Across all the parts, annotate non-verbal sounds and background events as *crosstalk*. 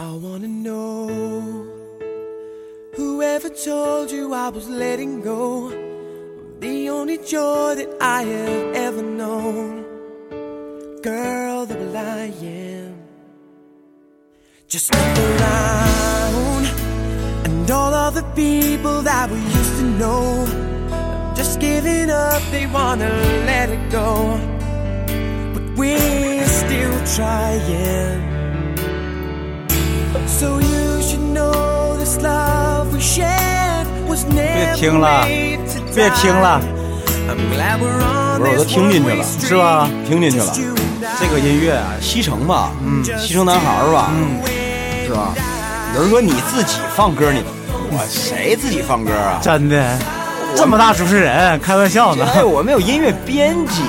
I wanna know whoever told you I was letting go. The only joy that I have ever known. Girl, the I am. Just look around and all of the people that we used to know. Just giving up, they wanna let it go. But we're still trying. 别 never 听了 made to 别听了 die. I'm glad we're on 不是我都 this 听进去了是吧.听进去了 Just you and I. 这个音乐啊，西城吧，嗯，西城男孩儿吧，嗯，是吧？有人说你自己放歌，你我谁自己放歌啊？真的这么大主持人，开玩笑呢。哎，我们有音乐编辑，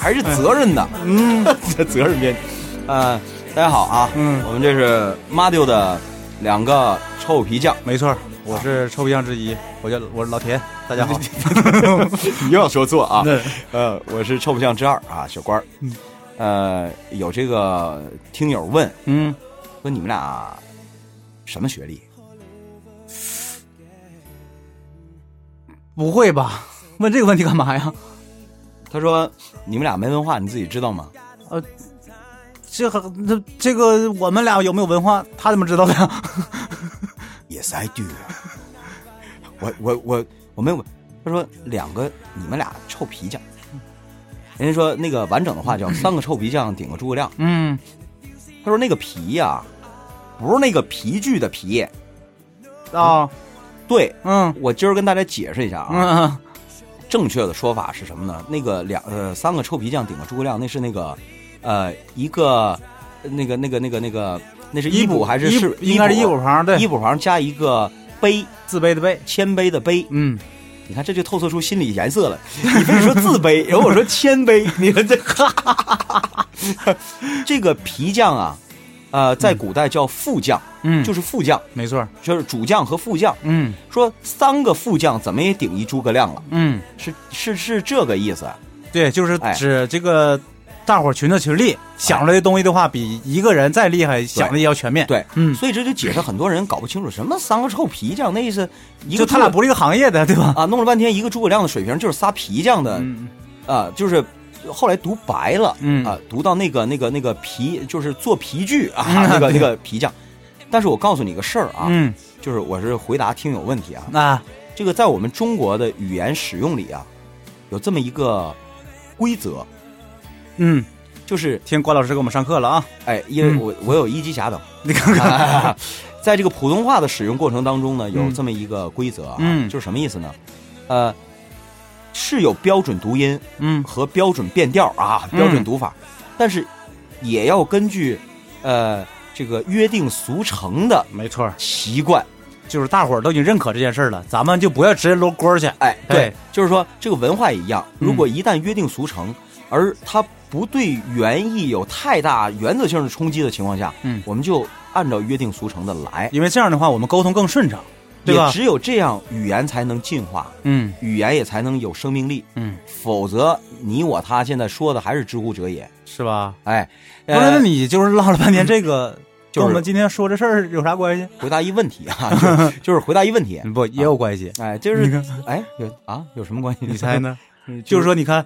还是责任的，嗯，*laughs* 责任编辑。呃，大家好啊，嗯我们这是 Madio 的两个臭皮匠，没错，我是臭皮匠之一，我叫我是老田，大家好。*laughs* 你又要说错啊？呃，我是臭皮匠之二啊，小官儿。呃，有这个听友问嗯，说你们俩什么学历？不会吧？问这个问题干嘛呀？他说你们俩没文化，你自己知道吗？这和这这个我们俩有没有文化，他怎么知道的呀？Yes, I do 我我我我没有。他说两个你们俩臭皮匠，人家说那个完整的话叫三个臭皮匠顶个诸葛亮。嗯，他说那个皮呀、不是那个皮具的皮。啊，对嗯我今儿跟大家解释一下啊，嗯正确的说法是什么呢？那个两呃三个臭皮匠顶个诸葛亮，那是那个呃一个那个那个那个那个那是衣补还是衣是应该是衣补旁，对，衣补旁加一个卑自卑的卑。谦卑的卑。嗯，你看这就透射出心理颜色了。*laughs* 你非说自卑，然后我说谦卑，*laughs* 你看这，*laughs* 这个皮匠啊，呃，在古代叫副将，嗯，就是是副将，没错。就是主将和副将。嗯说三个副将怎么也顶一诸葛亮了，嗯，是是是这个意思。对，就是哎指这个大伙儿群策群力想出来的东西的话，比一个人再厉害想的也要全面。对，嗯，所以这就解释很多人搞不清楚什么三个臭皮匠，那意思一就他俩不是一个行业的，对吧？啊，弄了半天一个诸葛亮的水平就是仨皮匠的嗯。啊，就是后来读白了，嗯。啊，读到那个那个那个皮，就是做皮具 *laughs* 啊，那个那个皮匠。但是我告诉你个事儿啊，嗯。就是我是回答听友问题啊，那这个在我们中国的语言使用里啊，有这么一个规则，嗯，就是听郭老师给我们上课了啊！哎，因为嗯。我我有一级甲等，*laughs* 你看看，*laughs* 在这个普通话的使用过程当中呢，有嗯。这么一个规则啊，嗯。就是什么意思呢？呃，是有标准读音，嗯。和标准变调啊，嗯。标准读法，但是也要根据呃这个约定俗成的没错，习惯。就是大伙儿都已经认可这件事儿了，咱们就不要直接搂锅去。哎，对对，就是说这个文化也一样，嗯。如果一旦约定俗成，而它不对原意有太大原则性的冲击的情况下，嗯我们就按照约定俗成的来，因为这样的话，我们沟通更顺畅，对吧也？只有这样，语言才能进化，嗯语言也才能有生命力。嗯，否则，你我他现在说的还是知乎者也。是吧？哎，不是，那呃你就是唠了半天这个，就是跟我们今天说这事儿有啥关系？回答一问题啊，*laughs* 就就是回答一问题。不，也有关系。哎，就是哎，有啊，有什么关系？你猜？呢？*laughs* 就就是说，你看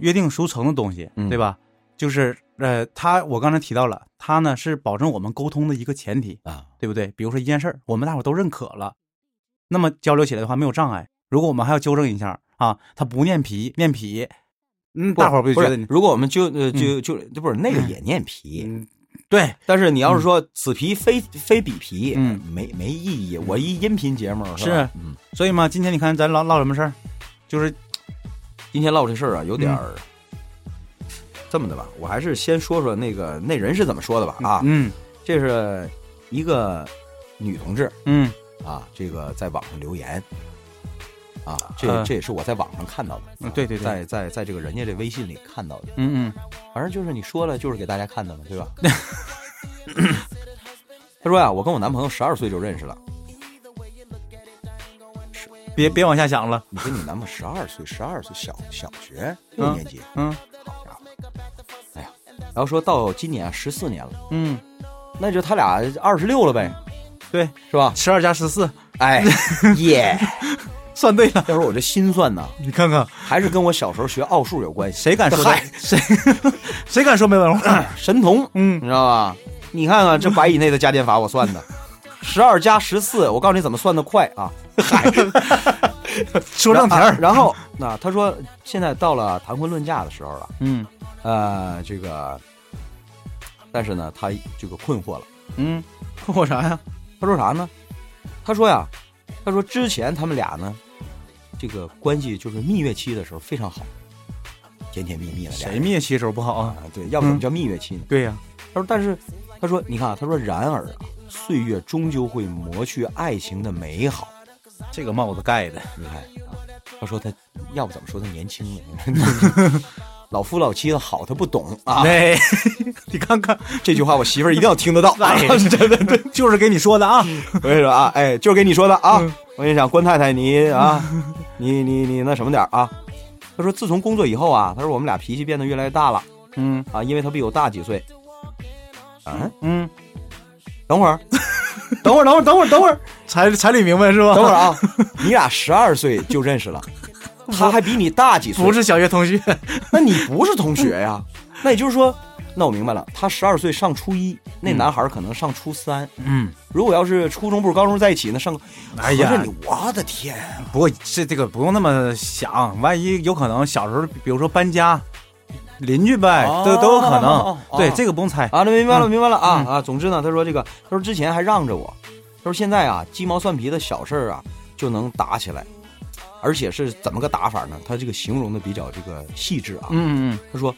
约定俗成的东西，嗯对吧？就是呃，他我刚才提到了，他呢是保证我们沟通的一个前提，啊，对不对？比如说一件事儿，我们大伙儿都认可了，那么交流起来的话没有障碍。如果我们还要纠正一下啊，他不念皮，念皮，嗯，大伙儿不就觉得你？如果我们就呃就就这不是那个也 *laughs* 念皮，嗯，对，但是你要是说此皮非非彼皮，嗯，没没意义。我一音频节目是？嗯，所以嘛，今天你看咱唠唠什么事儿，就是今天唠这事儿啊，有点儿这么的吧，我还是先说说那个那人是怎么说的吧啊，嗯这是一个女同志嗯啊，这个在网上留言，啊，这呃这也是我在网上看到的，嗯，对对对，在在在这个人家这微信里看到的。嗯嗯，反正就是你说了，就是给大家看的嘛，对吧？*coughs* 他说呀，我跟我男朋友十二岁就认识了。别别往下想了，你说你男朋友十二岁，十二岁小小学六嗯年级，嗯好家伙！哎呀，然后说到今年十四年了，嗯，那就他俩二十六了呗，对，是吧？十二加十四，哎，耶！*laughs* 算对了，要说我这心算呢，你看看还是跟我小时候学奥数有关系。谁敢说谁谁敢说没文化？神童，嗯你知道吧？你看看这百以内的加减法，我算的，十二加十四，我告诉你怎么算的快啊！嗨，*laughs* 说正题然后那他说现在到了谈婚论嫁的时候了，嗯呃，这个，但是呢，他这个困惑了。嗯，困惑啥呀？他说啥呢？他说呀，他说之前他们俩呢，这个关系就是蜜月期的时候非常好，甜甜蜜蜜的。谁蜜月期时候不好啊？啊？对，要不怎么叫蜜月期呢？对呀，他说，但是他说，你看啊，他说，然而啊，岁月终究会磨去爱情的美好。这个帽子盖的，你看啊，他说他要不怎么说他年轻呢？老夫老妻的好，他不懂啊。*laughs* 哎，*laughs* 你看看，这句话我媳妇儿一定要听得到。啊 *laughs* 哎，对对对，就是给你说的啊，我跟你说啊，哎，就是给你说的啊。嗯我跟你讲，关太太你啊，你你你那什么点儿啊？他说，自从工作以后啊，他说我们俩脾气变得越来越大了嗯啊，因为他比我大几岁。嗯，嗯，*laughs* 等会儿，等会儿，等会儿，等会儿，等会儿，才才理明白是吧？等会儿啊！你俩十二岁就认识了，*laughs* 他还比你大几岁，不是小学同学，*laughs* 那你不是同学呀？那也就是说，那我明白了，他十二岁上初一，那嗯男孩可能上初三。嗯，如果要是初中部、高中在一起，那上个，哎呀你我的天，不过这这个不用那么想，万一有可能小时候，比如说搬家，邻居呗，哦都都有可哦能哦。对哦，这个不用猜。啊，那明白了，嗯明白了啊嗯啊！总之呢，他说这个，他说之前还让着我，他说现在啊，鸡毛蒜皮的小事儿啊就能打起来，而且是怎么个打法呢？他这个形容的比较这个细致啊。嗯嗯他说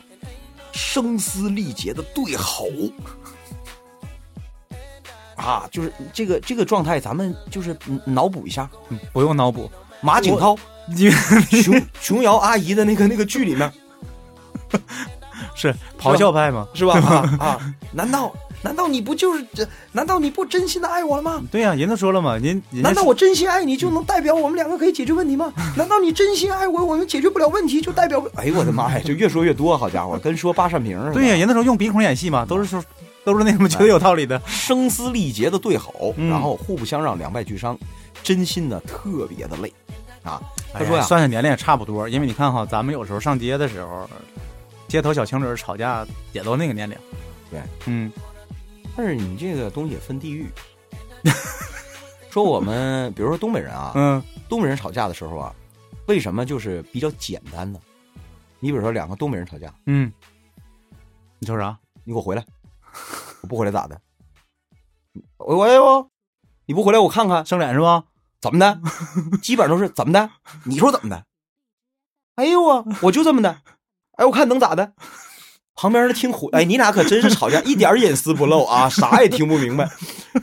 声嘶力竭的对吼。*laughs* 啊，就是这个这个状态，咱们就是嗯脑补一下，嗯，不用脑补，马景涛、你琼琼瑶阿姨的那个那个剧里面，*laughs* 是咆哮派吗？是吧？啊 *laughs* 啊！难道难道你不就是这？难道你不真心的爱我了吗？对呀、人都说了嘛，人人家难道我真心爱你就能代表我们两个可以解决问题吗？*laughs* 难道你真心爱我，我们解决不了问题就代表？哎呦我的妈呀！就越说越多，好家伙，跟说八扇屏似的。对呀、人那时候用鼻孔演戏嘛，都是说都是那什么觉得有道理的。声嘶力竭的对吼，嗯然后互不相让，两败俱伤，真心的特别的累啊！他说呀，哎算算年龄也差不多，因为你看哈，咱们有时候上街的时候，街头小情侣吵架也都那个年龄。对，嗯，但是你这个东西也分地域。*laughs* 说我们比如说东北人啊，嗯东北人吵架的时候啊，为什么就是比较简单呢？你比如说两个东北人吵架，嗯，你说啥？你给我回来，我不回来咋的？喂喂呦，你不回来我看看生脸是吧？怎么的？*laughs* 基本上都是怎么的？你说怎么的？哎呦啊，我就这么的。哎，我看能咋的？*laughs* 旁边的听火，哎，你俩可真是吵架，一点隐私不露啊，啥也听不明白。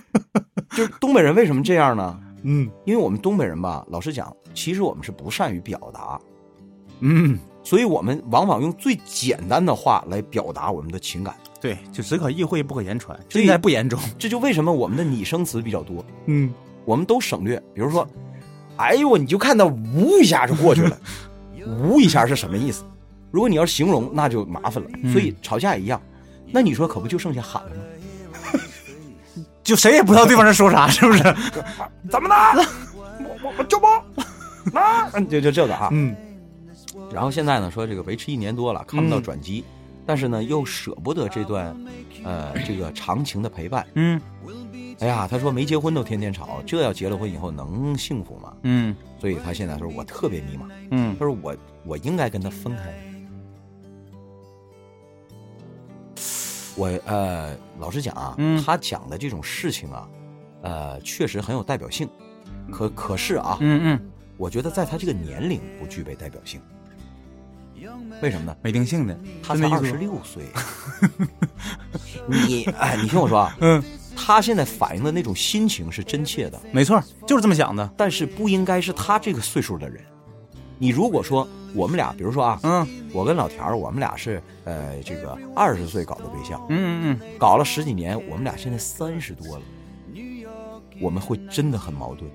*laughs* 就是东北人为什么这样呢？嗯因为我们东北人吧，老实讲，其实我们是不善于表达，嗯，所以我们往往用最简单的话来表达我们的情感。对，就只可意会不可言传，这应该不严重。这就为什么我们的拟声词比较多，嗯，我们都省略。比如说，哎呦，你就看到呜一下就过去了，*laughs* 呜一下是什么意思？如果你要是形容，那就麻烦了。嗯所以吵架也一样，那你说可不就剩下喊了吗？*laughs* 就谁也不知道对方在说啥，*laughs* 是不是？*laughs* 怎么的？我我我就不啊，就就这个啊。嗯然后现在呢，说这个维持一年多了，看不到嗯转机，但是呢又舍不得这段，呃，这个长情的陪伴。嗯哎呀，他说没结婚都天天吵，这要结了婚以后能幸福吗？嗯所以他现在说我特别迷茫。嗯他说我我应该跟他分开。我呃，老实讲啊，嗯他讲的这种事情啊，呃，确实很有代表性。可可是啊，嗯嗯，我觉得在他这个年龄不具备代表性。为什么呢？没定性的，他才二真的意思吗十六岁。你哎，你听我说啊，嗯他他现在反映的那种心情是真切的，没错，就是这么想的。但是不应该是他这个岁数的人。你如果说我们俩，比如说啊，嗯我跟老田儿，我们俩是呃这个二十岁搞的对象，嗯嗯搞了十几年，我们俩现在三十多了，我们会真的很矛盾，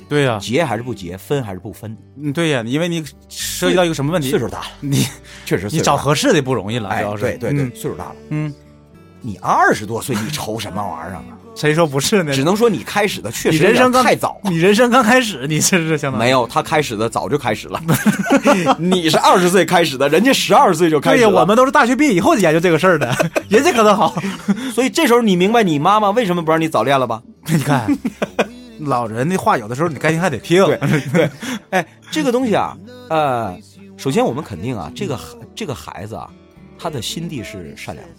嗯，对呀、结还是不结，分还是不分，嗯，对呀、因为你涉及到一个什么问题？岁数大了，*laughs* 你确实你找合适的不容易了，哎主要，是。对对对，嗯岁数大了，嗯，你二十多岁，你愁什么玩意儿啊？谁说不是呢？只能说你开始的确你实有点人生刚太早了。你人生刚开始，你这是相当于没有，他开始的早就开始了。*laughs* 你是二十岁开始的，人家十二岁就开对呀，始了。我们都是大学毕业以后研究这个事儿的，*laughs* 人家可能好。所以这时候你明白你妈妈为什么不让你早恋了吧？你看，老人的话有的时候你该听还得听。对哎，这个东西啊，呃，首先我们肯定啊，这个这个孩子啊，他的心地是善良的，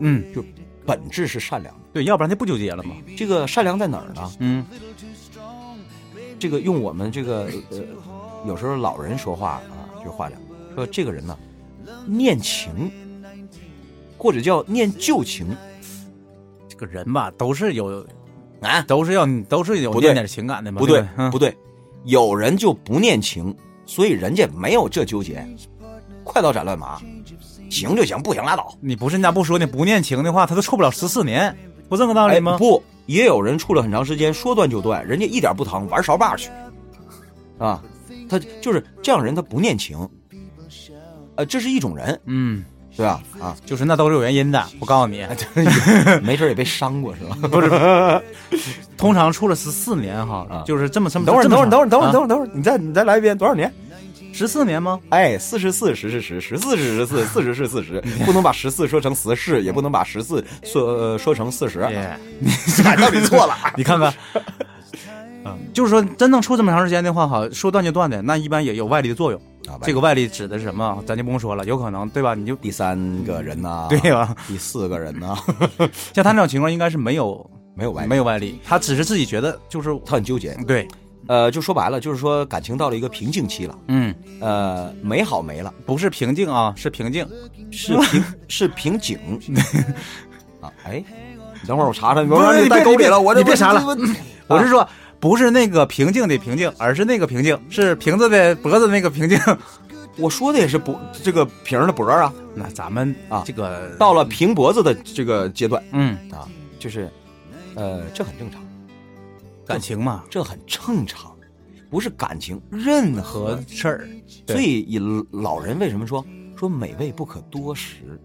嗯，就本质是善良的。对，要不然他不纠结了嘛。这个善良在哪儿呢？嗯这个用我们这个呃，有时候老人说话啊，这话讲说这个人呢，念情，或者叫念旧情，这个人吧，都是有，啊，都是要都是有念点情感的嘛。不对对，嗯不对，有人就不念情，所以人家没有这纠结，快刀斩乱麻，行就行，不行拉倒。你不是人家不说你不念情的话，他都处不了十四年，不这个道理哎，吗？不，也有人处了很长时间，说断就断，人家一点不疼，玩勺把去，啊，他就是这样人，他不念情，呃，这是一种人，嗯，对吧？啊，就是那都是有原因的。我告诉你，没事也被伤过是吧？*laughs* 不是，通常处了十四年哈啊，就是这么这么。等会儿，等会儿，等会儿，等会儿，等会会儿，等会儿，你再你再来一遍，多少年？十四年吗？哎，四十四十是十，十四是十四，四十是四十，*laughs* 不能把十四说成十四，也不能把十四说呃说成四十。耶，俺道理错了。*laughs* 你看看。嗯，就是说，真正处这么长时间的话，哈，说断就断的，那一般也有外力的作用。啊这个外力指的是什么？咱就不用说了，有可能，对吧？你就第三个人呐，对吧？第四个人呐，*laughs* 像他那种情况，应该是没有没有外力没有外力，他只是自己觉得就是他很纠结。对，呃，就说白了，就是说感情到了一个瓶颈期了，嗯，呃，美好没了，不是瓶颈啊，是瓶颈。*laughs* 是瓶是瓶颈 *laughs* 啊。哎，你等会儿我查查，你别不是让你带沟里了，你别查了我我是说，不是那个平静的平静，而是那个平静，是瓶子的脖子那个平静。*laughs* 我说的也是脖这个瓶儿的脖儿啊，那咱们啊这个到了平脖子的这个阶段嗯啊，就是，呃，这很正常，感情嘛。这很正常，不是感情，任何事儿，所以以老人为什么说说美味不可多食，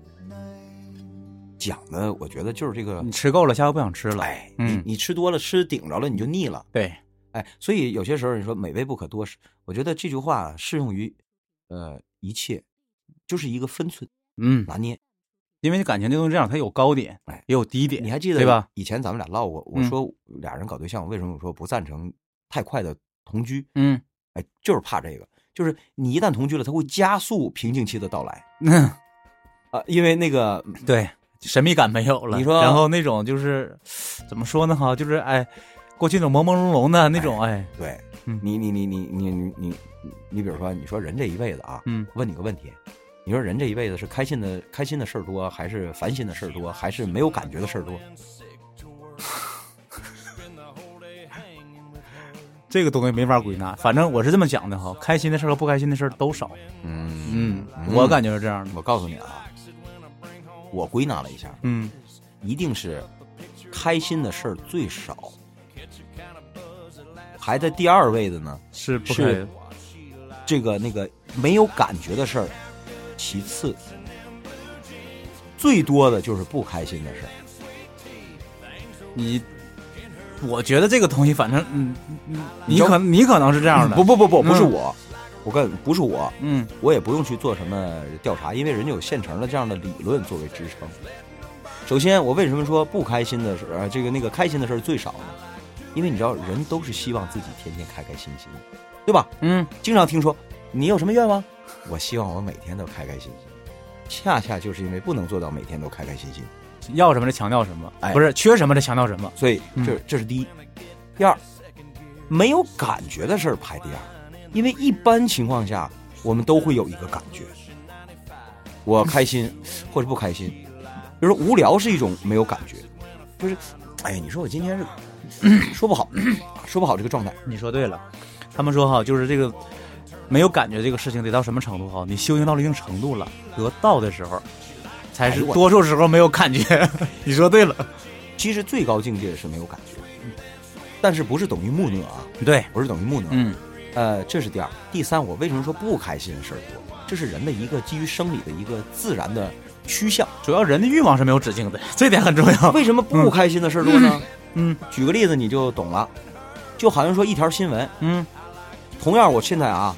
讲的我觉得就是这个你，吃够了，下回不想吃了。哎，嗯。你你吃多了吃顶着了你就腻了，对，哎，所以有些时候你说美味不可多食，我觉得这句话适用于呃一切，就是一个分寸嗯，拿捏。因为感情就是这样，它有高点，也有低点。你还记得对吧？以前咱们俩唠过，我说俩人搞对象，为什么我说不赞成太快的同居？嗯，哎，就是怕这个，就是你一旦同居了，它会加速瓶颈期的到来。*laughs* 啊，因为那个对神秘感没有了。你说，然后那种就是怎么说呢？哈，就是哎，过去那种朦朦胧胧的那种，哎，对，你你你你你你你，比如说，你说人这一辈子啊，嗯，问你个问题。你说人这一辈子是开心的开心的事儿多，还是烦心的事儿多，还是没有感觉的事儿多？*laughs* 这个东西没法归纳。反正我是这么讲的哈，开心的事儿和不开心的事儿都少。嗯嗯，我感觉是这样的。我告诉你啊，我归纳了一下，嗯一定是开心的事儿最少，排在第二位的呢，是不是这个那个没有感觉的事儿，其次，最多的就是不开心的事儿。你，我觉得这个东西，反正嗯，嗯你可你可能是这样的。不不不不，不是嗯我，我跟不是我，嗯我也不用去做什么调查，因为人家有现成的这样的理论作为支撑。首先，我为什么说不开心的事儿，呃，这个那个开心的事儿最少呢？因为你知道，人都是希望自己天天开开心心，对吧？嗯，经常听说你有什么愿望？我希望我每天都开开心心。恰恰就是因为不能做到每天都开开心心，要什么就强调什么，哎不是缺什么就强调什么。所以这嗯这是第一。第二，没有感觉的事儿排第二，因为一般情况下我们都会有一个感觉，我开心或者不开心。比如说无聊是一种没有感觉，就是哎呀，你说我今天是 *coughs* 说不好，说不好这个状态。你说对了，他们说哈，就是这个没有感觉这个事情得到什么程度哈？你修行到了一定程度了，得道的时候，才是多数时候没有感觉。*laughs* 你说对了，其实最高境界是没有感觉，但是不是等于木讷啊？对，不是等于木讷。嗯呃，这是第二。第三，我为什么说不开心的事儿多？这是人的一个基于生理的一个自然的趋向。主要人的欲望是没有止境的，*laughs* 这点很重要。*laughs* 为什么不开心的事儿多呢？嗯举个例子你就懂了，就好像说一条新闻，嗯同样我现在啊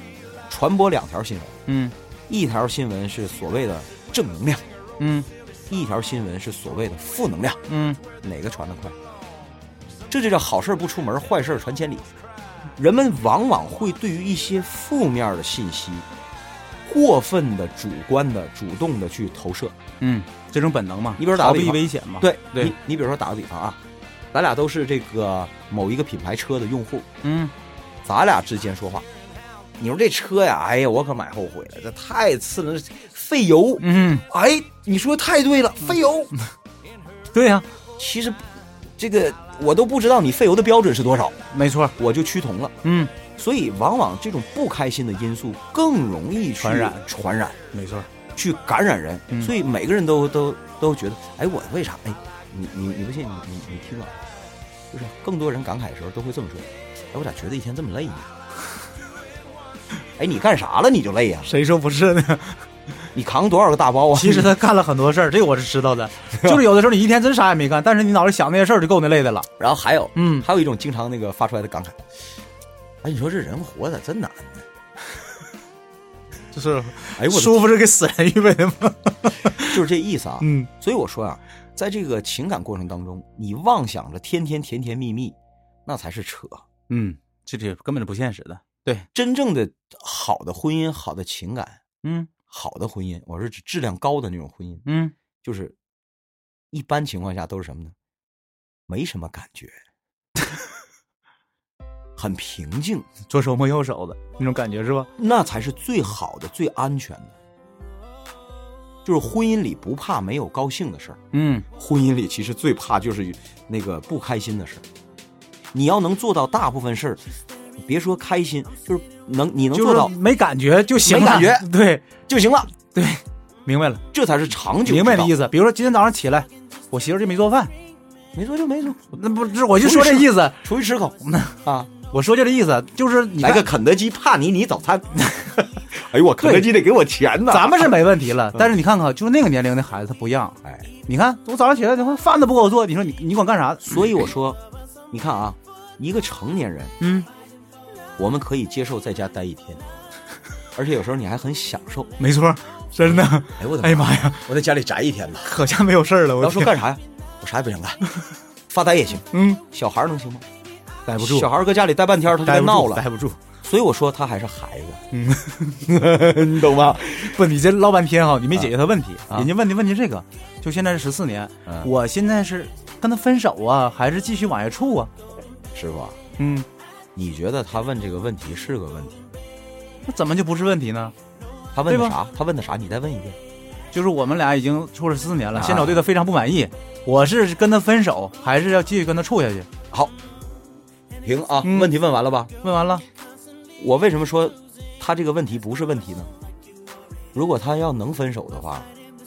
传播两条新闻，嗯。一条新闻是所谓的正能量，嗯。一条新闻是所谓的负能量，嗯，哪个传得快？这就叫好事不出门，坏事传千里。人们往往会对于一些负面的信息，过分的、主观的、主动的去投射。嗯，这种本能嘛，你比如打个比方危险嘛。对对。你，你比如说打个比方啊，咱俩都是这个某一个品牌车的用户，嗯。咱俩之间说话，你说这车呀，哎呀，我可买后悔了，这太次了，费油。嗯，哎，你说太对了，费油。对呀、其实这个我都不知道你费油的标准是多少，没错。我就趋同了。嗯，所以往往这种不开心的因素更容易传染传染，没错。去感染人。嗯所以每个人都都都觉得，哎，我为啥？哎，你你你不信？你你你听啊，就是更多人感慨的时候都会这么说，哎，我咋觉得一天这么累呢？哎，你干啥了你就累呀、谁说不是呢？*laughs* 你扛多少个大包啊？其实他干了很多事儿，这个我是知道的。*laughs* 就是有的时候你一天真啥也没干，但是你脑子想那些事儿就够那累的了。然后还有，嗯还有一种经常那个发出来的感慨，哎，你说这人活的真难呢。*laughs* 就是哎，我的舒服是给死人预备的吗？就是这意思啊。嗯，所以我说啊，在这个情感过程当中，你妄想着天天甜甜蜜蜜，那才是扯。嗯，这这根本就不现实的。对，真正的好的婚姻、好的情感、嗯好的婚姻，我是指质量高的那种婚姻，嗯，就是一般情况下都是什么呢？没什么感觉，很平静，左手摸右手的那种感觉是吧？那才是最好的、最安全的。就是婚姻里不怕没有高兴的事儿，嗯，婚姻里其实最怕就是那个不开心的事儿。你要能做到大部分事儿，别说开心，就是能你能做到没感觉就行了，没感觉对就行了，对，明白了，这才是长久。明白的意思，比如说今天早上起来，我媳妇就没做饭，没做就没做，那不是我就说这意思，出去吃口啊，我说就这意思，就是你看来个肯德基帕尼尼早餐。*laughs* 哎呦，我肯德基得给我钱呢！咱们是没问题了，但是你看看，就是那个年龄的孩子他不一样。哎，你看我早上起来的话，饭都不给我做，你说你你管干啥？所以我说，你看啊，一个成年人，嗯，我们可以接受在家待一天，*laughs* 而且有时候你还很享受。没错，真的。哎我的哎呀妈呀，我在家里宅一天吧。可家没有事儿了。我要说干啥呀？我啥也不想干，*laughs* 发呆也行。嗯，小孩能行吗？待不住，小孩搁家里待半天，他该闹了。待不住。所以我说他还是孩子，嗯，*laughs* 你懂吗？不，你这唠半天哈，你没解决他问题。啊人家问题问题这个，就现在是十四年，嗯我现在是跟他分手啊，还是继续往下处啊？师傅，嗯，你觉得他问这个问题是个问题？那怎么就不是问题呢？他问的啥？他问的啥？你再问一遍。就是我们俩已经处了四年了，啊现在我对他非常不满意，我是跟他分手，还是要继续跟他处下去？好，停啊！嗯问题问完了吧？问完了，我为什么说他这个问题不是问题呢？如果他要能分手的话，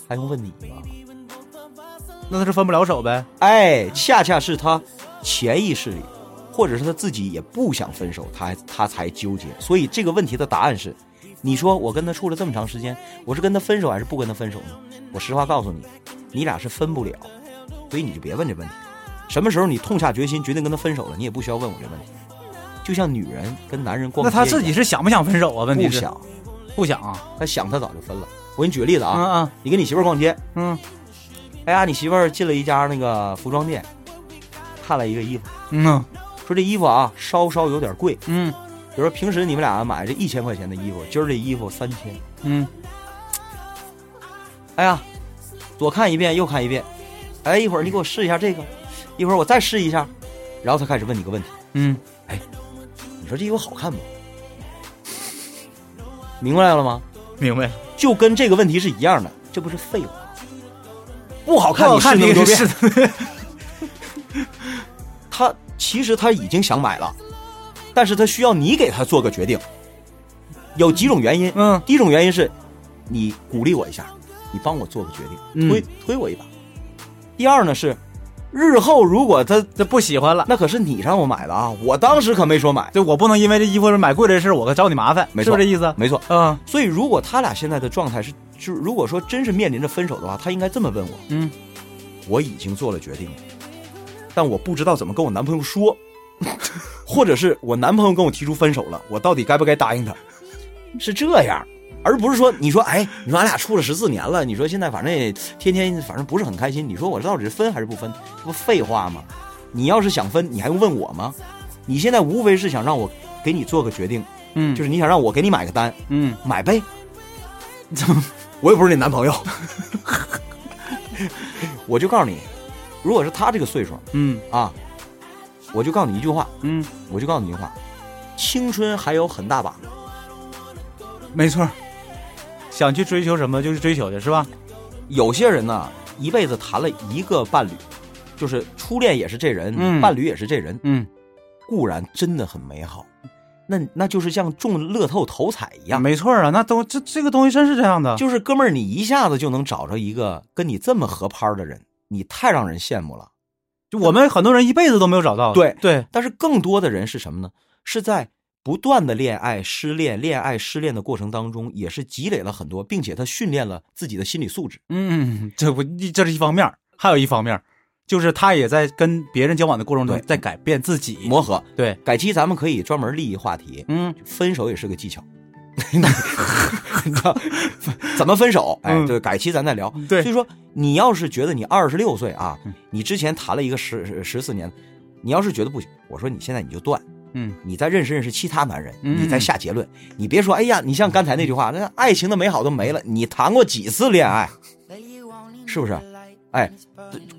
还用问你吗？那他是分不了手呗？哎，恰恰是他潜意识里，或者是他自己也不想分手，他他才纠结。所以这个问题的答案是：你说我跟他处了这么长时间，我是跟他分手还是不跟他分手呢？我实话告诉你，你俩是分不了，所以你就别问这问题。什么时候你痛下决心决定跟他分手了，你也不需要问我这问题。就像女人跟男人逛那街那，他自己是想不想分手啊？问题是不想，不想啊？他想他早就分了。我给你举个例子啊，嗯嗯你跟你媳妇儿逛街，嗯哎呀，你媳妇儿进了一家那个服装店，看了一个衣服，嗯说这衣服啊稍稍有点贵，嗯比如说平时你们俩买这一千块钱的衣服，今儿这衣服三千，嗯，哎呀，左看一遍右看一遍，哎，一会儿你给我试一下这个，一会儿我再试一下，然后他开始问你个问题，嗯，哎你说这衣服好看吗？明白了吗？明白了。就跟这个问题是一样的，这不是废话。不好看，你看试那么多遍，其实他已经想买了，但是他需要你给他做个决定。有几种原因，嗯第一种原因是，你鼓励我一下，你帮我做个决定，嗯推、推我一把。第二呢是，日后如果他他不喜欢了，那可是你让我买的啊，我当时可没说买，就我不能因为这衣服是买贵这事儿，我找你麻烦，没错是不是这意思？没错。嗯所以如果他俩现在的状态是，就是如果说真是面临着分手的话，他应该这么问我：嗯，我已经做了决定了，但我不知道怎么跟我男朋友说，*laughs* 或者是我男朋友跟我提出分手了，我到底该不该答应他？是这样，而不是说你说哎，你说俺俩处了十四年了，你说现在反正也天天反正不是很开心，你说我到底是分还是不分？这不废话吗？你要是想分，你还用问我吗？你现在无非是想让我给你做个决定，嗯，就是你想让我给你买个单，嗯，买呗。怎么？我又不是你男朋友，*laughs* 我就告诉你，如果是他这个岁数嗯啊，我就告诉你一句话，嗯，我就告诉你一句话，青春还有很大把。没错。想去追求什么就去追求去，是吧？有些人呢，一辈子谈了一个伴侣，就是初恋也是这人，嗯伴侣也是这人，嗯，固然真的很美好，那那就是像中乐透头彩一样，没错啊，那都这这个东西真是这样的。就是哥们儿，你一下子就能找着一个跟你这么合拍的人，你太让人羡慕了。就我们很多人一辈子都没有找到。对对，但是更多的人是什么呢？是在不断的恋爱、失恋、恋爱、失恋的过程当中，也是积累了很多，并且他训练了自己的心理素质。嗯，这不这是一方面，还有一方面，就是他也在跟别人交往的过程中在改变自己。磨合，对，改期咱们可以专门立一话题，嗯分手也是个技巧。*laughs* 你知道怎么分手？哎，嗯对，改期咱再聊。对所以说你要是觉得你二十六岁啊，你之前谈了一个十十四年，你要是觉得不行，我说你现在你就断，嗯你再认识认识其他男人，嗯你再下结论。你别说，哎呀，你像刚才那句话，那爱情的美好都没了。你谈过几次恋爱？是不是？哎，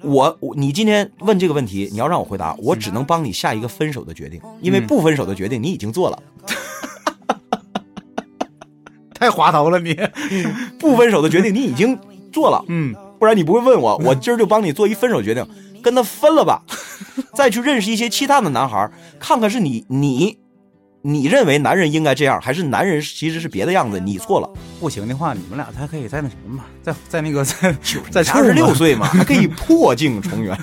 我我你今天问这个问题，你要让我回答，我只能帮你下一个分手的决定，因为嗯不分手的决定你已经做了，*laughs* 太滑头了你。*laughs* 不分手的决定你已经做了，嗯，不然你不会问我，我今儿就帮你做一分手决定，跟他分了吧，*laughs* 再去认识一些其他的男孩，看看是你你你认为男人应该这样，还是男人其实是别的样子，你错了。不行的话，你们俩才可以在那什么嘛，在在那个在在二十六岁嘛，还可以破镜重圆。*laughs*